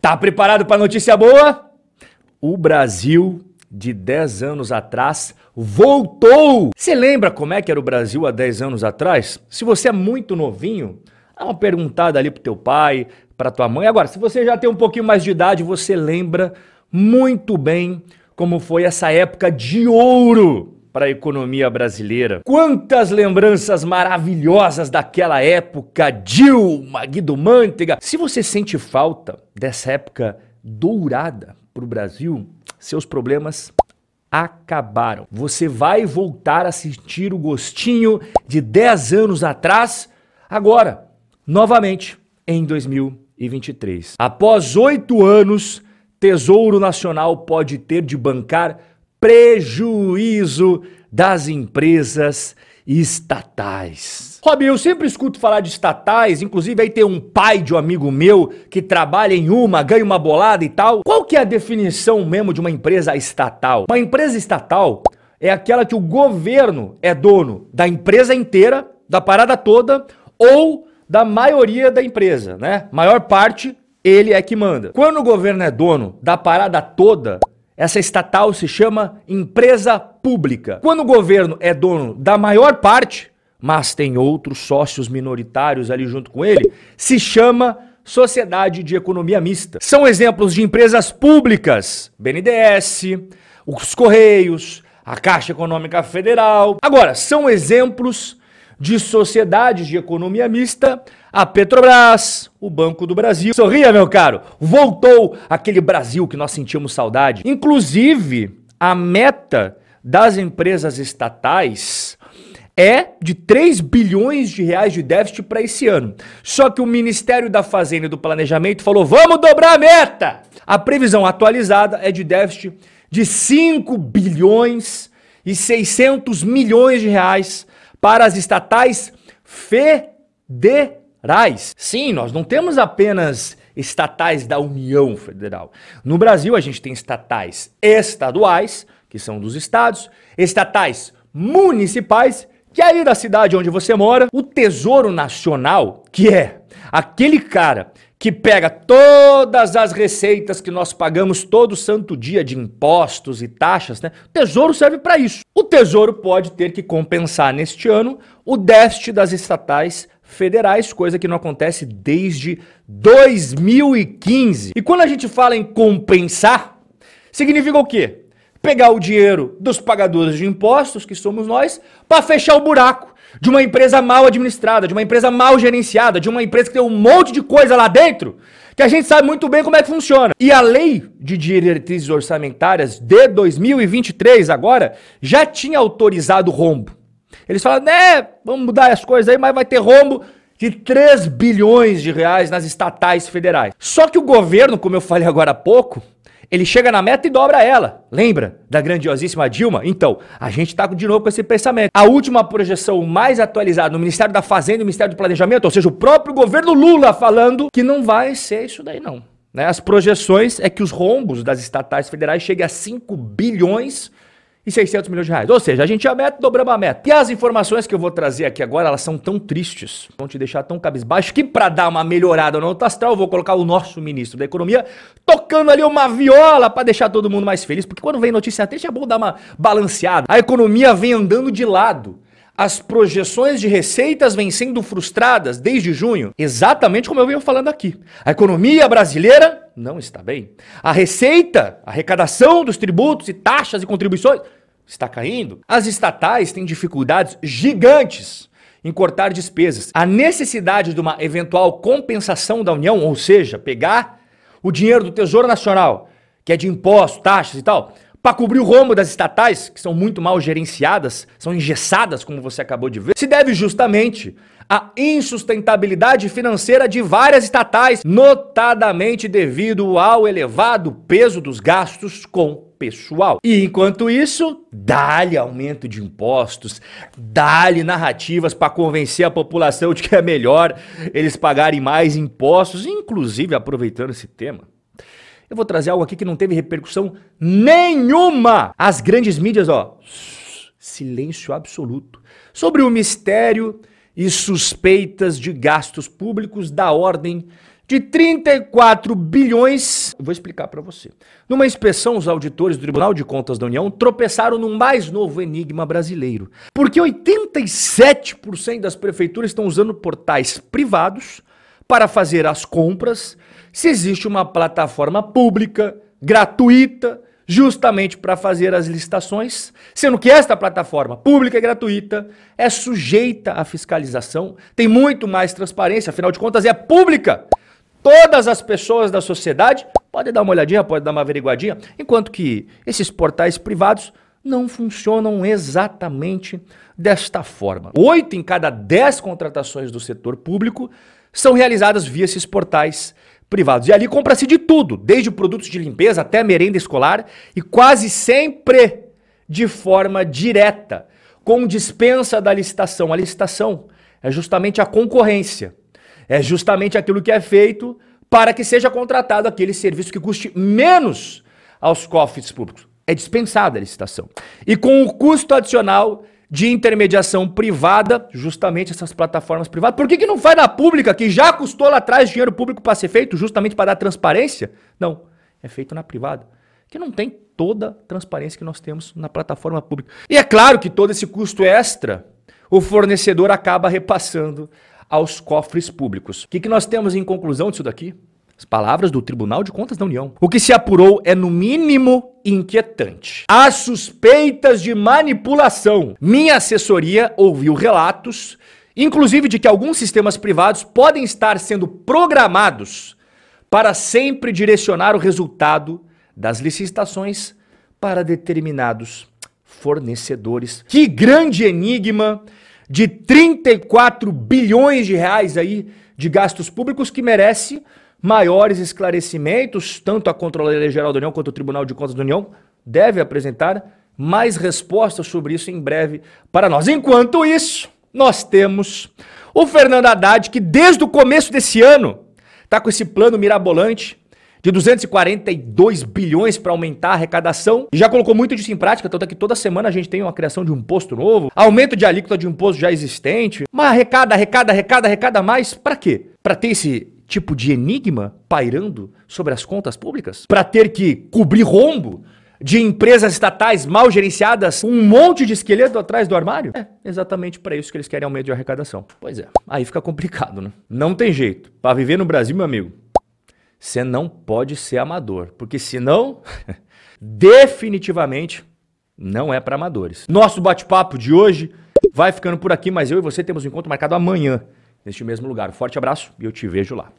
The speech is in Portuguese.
Tá preparado para notícia boa? O Brasil de 10 anos atrás voltou. Você lembra como é que era o Brasil há 10 anos atrás? Se você é muito novinho, dá uma perguntada ali pro teu pai, para tua mãe. Agora, se você já tem um pouquinho mais de idade, você lembra muito bem como foi essa época de ouro para a economia brasileira. Quantas lembranças maravilhosas daquela época, Dilma, Guido Mantega. Se você sente falta dessa época dourada para o Brasil, seus problemas acabaram. Você vai voltar a sentir o gostinho de 10 anos atrás, agora, novamente, em 2023. Após oito anos, Tesouro Nacional pode ter de bancar prejuízo das empresas estatais. Rob, eu sempre escuto falar de estatais, inclusive aí tem um pai de um amigo meu que trabalha em uma, ganha uma bolada e tal. Qual que é a definição mesmo de uma empresa estatal? Uma empresa estatal é aquela que o governo é dono da empresa inteira, da parada toda, ou da maioria da empresa, né? Maior parte, ele é que manda. Quando o governo é dono da parada toda, essa estatal se chama empresa pública. Quando o governo é dono da maior parte, mas tem outros sócios minoritários ali junto com ele, se chama sociedade de economia mista. São exemplos de empresas públicas, BNDES, os Correios, a Caixa Econômica Federal. Agora, são exemplos de sociedades de economia mista, a Petrobras, o Banco do Brasil. Sorria, meu caro, voltou aquele Brasil que nós sentimos saudade. Inclusive, a meta das empresas estatais é de 3 bilhões de reais de déficit para esse ano. Só que o Ministério da Fazenda e do Planejamento falou: "Vamos dobrar a meta". A previsão atualizada é de déficit de 5 bilhões e 600 milhões de reais para as estatais federais. Sim, nós não temos apenas estatais da União Federal. No Brasil, a gente tem estatais estaduais, que são dos estados, estatais municipais, que é aí da cidade onde você mora, o Tesouro Nacional, que é aquele cara que pega todas as receitas que nós pagamos todo santo dia de impostos e taxas, né? O tesouro serve para isso. O tesouro pode ter que compensar neste ano o déficit das estatais federais, coisa que não acontece desde 2015. E quando a gente fala em compensar, significa o quê? Pegar o dinheiro dos pagadores de impostos, que somos nós, para fechar o buraco de uma empresa mal administrada, de uma empresa mal gerenciada, de uma empresa que tem um monte de coisa lá dentro, que a gente sabe muito bem como é que funciona. E a lei de diretrizes orçamentárias de 2023 agora já tinha autorizado rombo. Eles falam, né, vamos mudar as coisas aí, mas vai ter rombo de 3 bilhões de reais nas estatais federais. Só que o governo, como eu falei agora há pouco, ele chega na meta e dobra ela. Lembra da grandiosíssima Dilma? Então, a gente está de novo com esse pensamento. A última projeção mais atualizada no Ministério da Fazenda e no Ministério do Planejamento, ou seja, o próprio governo Lula falando que não vai ser isso daí não. Né? As projeções é que os rombos das estatais federais cheguem a 5 bilhões e 600 milhões de reais. Ou seja, a gente já meta, dobramos a meta. E as informações que eu vou trazer aqui agora, elas são tão tristes, vão te deixar tão cabisbaixo, que para dar uma melhorada no alto astral, eu vou colocar o nosso ministro da Economia tocando ali uma viola para deixar todo mundo mais feliz, porque quando vem notícia triste é bom dar uma balanceada. A economia vem andando de lado. As projeções de receitas vêm sendo frustradas desde junho, exatamente como eu venho falando aqui. A economia brasileira não está bem. A receita, a arrecadação dos tributos e taxas e contribuições está caindo. As estatais têm dificuldades gigantes em cortar despesas. A necessidade de uma eventual compensação da União, ou seja, pegar o dinheiro do Tesouro Nacional, que é de impostos, taxas e tal, para cobrir o rombo das estatais, que são muito mal gerenciadas, são engessadas, como você acabou de ver, se deve justamente à insustentabilidade financeira de várias estatais, notadamente devido ao elevado peso dos gastos com pessoal. E enquanto isso, dá-lhe aumento de impostos, dá-lhe narrativas para convencer a população de que é melhor eles pagarem mais impostos, inclusive aproveitando esse tema. Eu vou trazer algo aqui que não teve repercussão nenhuma. As grandes mídias, ó, silêncio absoluto sobre o mistério e suspeitas de gastos públicos da ordem de 34 bilhões. Vou explicar para você. Numa inspeção, os auditores do Tribunal de Contas da União tropeçaram no mais novo enigma brasileiro. Porque 87% das prefeituras estão usando portais privados para fazer as compras, se existe uma plataforma pública, gratuita, justamente para fazer as licitações, sendo que esta plataforma pública e gratuita é sujeita à fiscalização, tem muito mais transparência, afinal de contas é pública. Todas as pessoas da sociedade podem dar uma olhadinha, podem dar uma averiguadinha, enquanto que esses portais privados não funcionam exatamente desta forma. Oito em cada dez contratações do setor público são realizadas via esses portais privados. E ali compra-se de tudo, desde produtos de limpeza até merenda escolar e quase sempre de forma direta, com dispensa da licitação. A licitação é justamente a concorrência, é justamente aquilo que é feito para que seja contratado aquele serviço que custe menos aos cofres públicos. É dispensada a licitação. E com o custo adicional de intermediação privada, justamente essas plataformas privadas. Por que, que não faz na pública, que já custou lá atrás dinheiro público para ser feito, justamente para dar transparência? Não, é feito na privada, que não tem toda a transparência que nós temos na plataforma pública. E é claro que todo esse custo extra, o fornecedor acaba repassando aos cofres públicos. O que, que nós temos em conclusão disso daqui? As palavras do Tribunal de Contas da União. O que se apurou é, no mínimo, inquietante. Há suspeitas de manipulação. Minha assessoria ouviu relatos, inclusive de que alguns sistemas privados podem estar sendo programados para sempre direcionar o resultado das licitações para determinados fornecedores. Que grande enigma de 34 bilhões de reais aí de gastos públicos que merece maiores esclarecimentos, tanto a Controladoria Geral da União quanto o Tribunal de Contas da União deve apresentar mais respostas sobre isso em breve para nós. Enquanto isso, nós temos o Fernando Haddad, que desde o começo desse ano está com esse plano mirabolante de 242 bilhões para aumentar a arrecadação e já colocou muito disso em prática, tanto é que toda semana a gente tem uma criação de um imposto novo, aumento de alíquota de imposto já existente, mas arrecada, arrecada, arrecada, arrecada mais, para quê? Para ter esse tipo de enigma pairando sobre as contas públicas? Para ter que cobrir rombo de empresas estatais mal gerenciadas, um monte de esqueleto atrás do armário? É exatamente para isso que eles querem aumento de arrecadação. Pois é, aí fica complicado, né? Não tem jeito. Para viver no Brasil, meu amigo, você não pode ser amador, porque senão, definitivamente, não é para amadores. Nosso bate-papo de hoje vai ficando por aqui, mas eu e você temos um encontro marcado amanhã, neste mesmo lugar. Forte abraço e eu te vejo lá.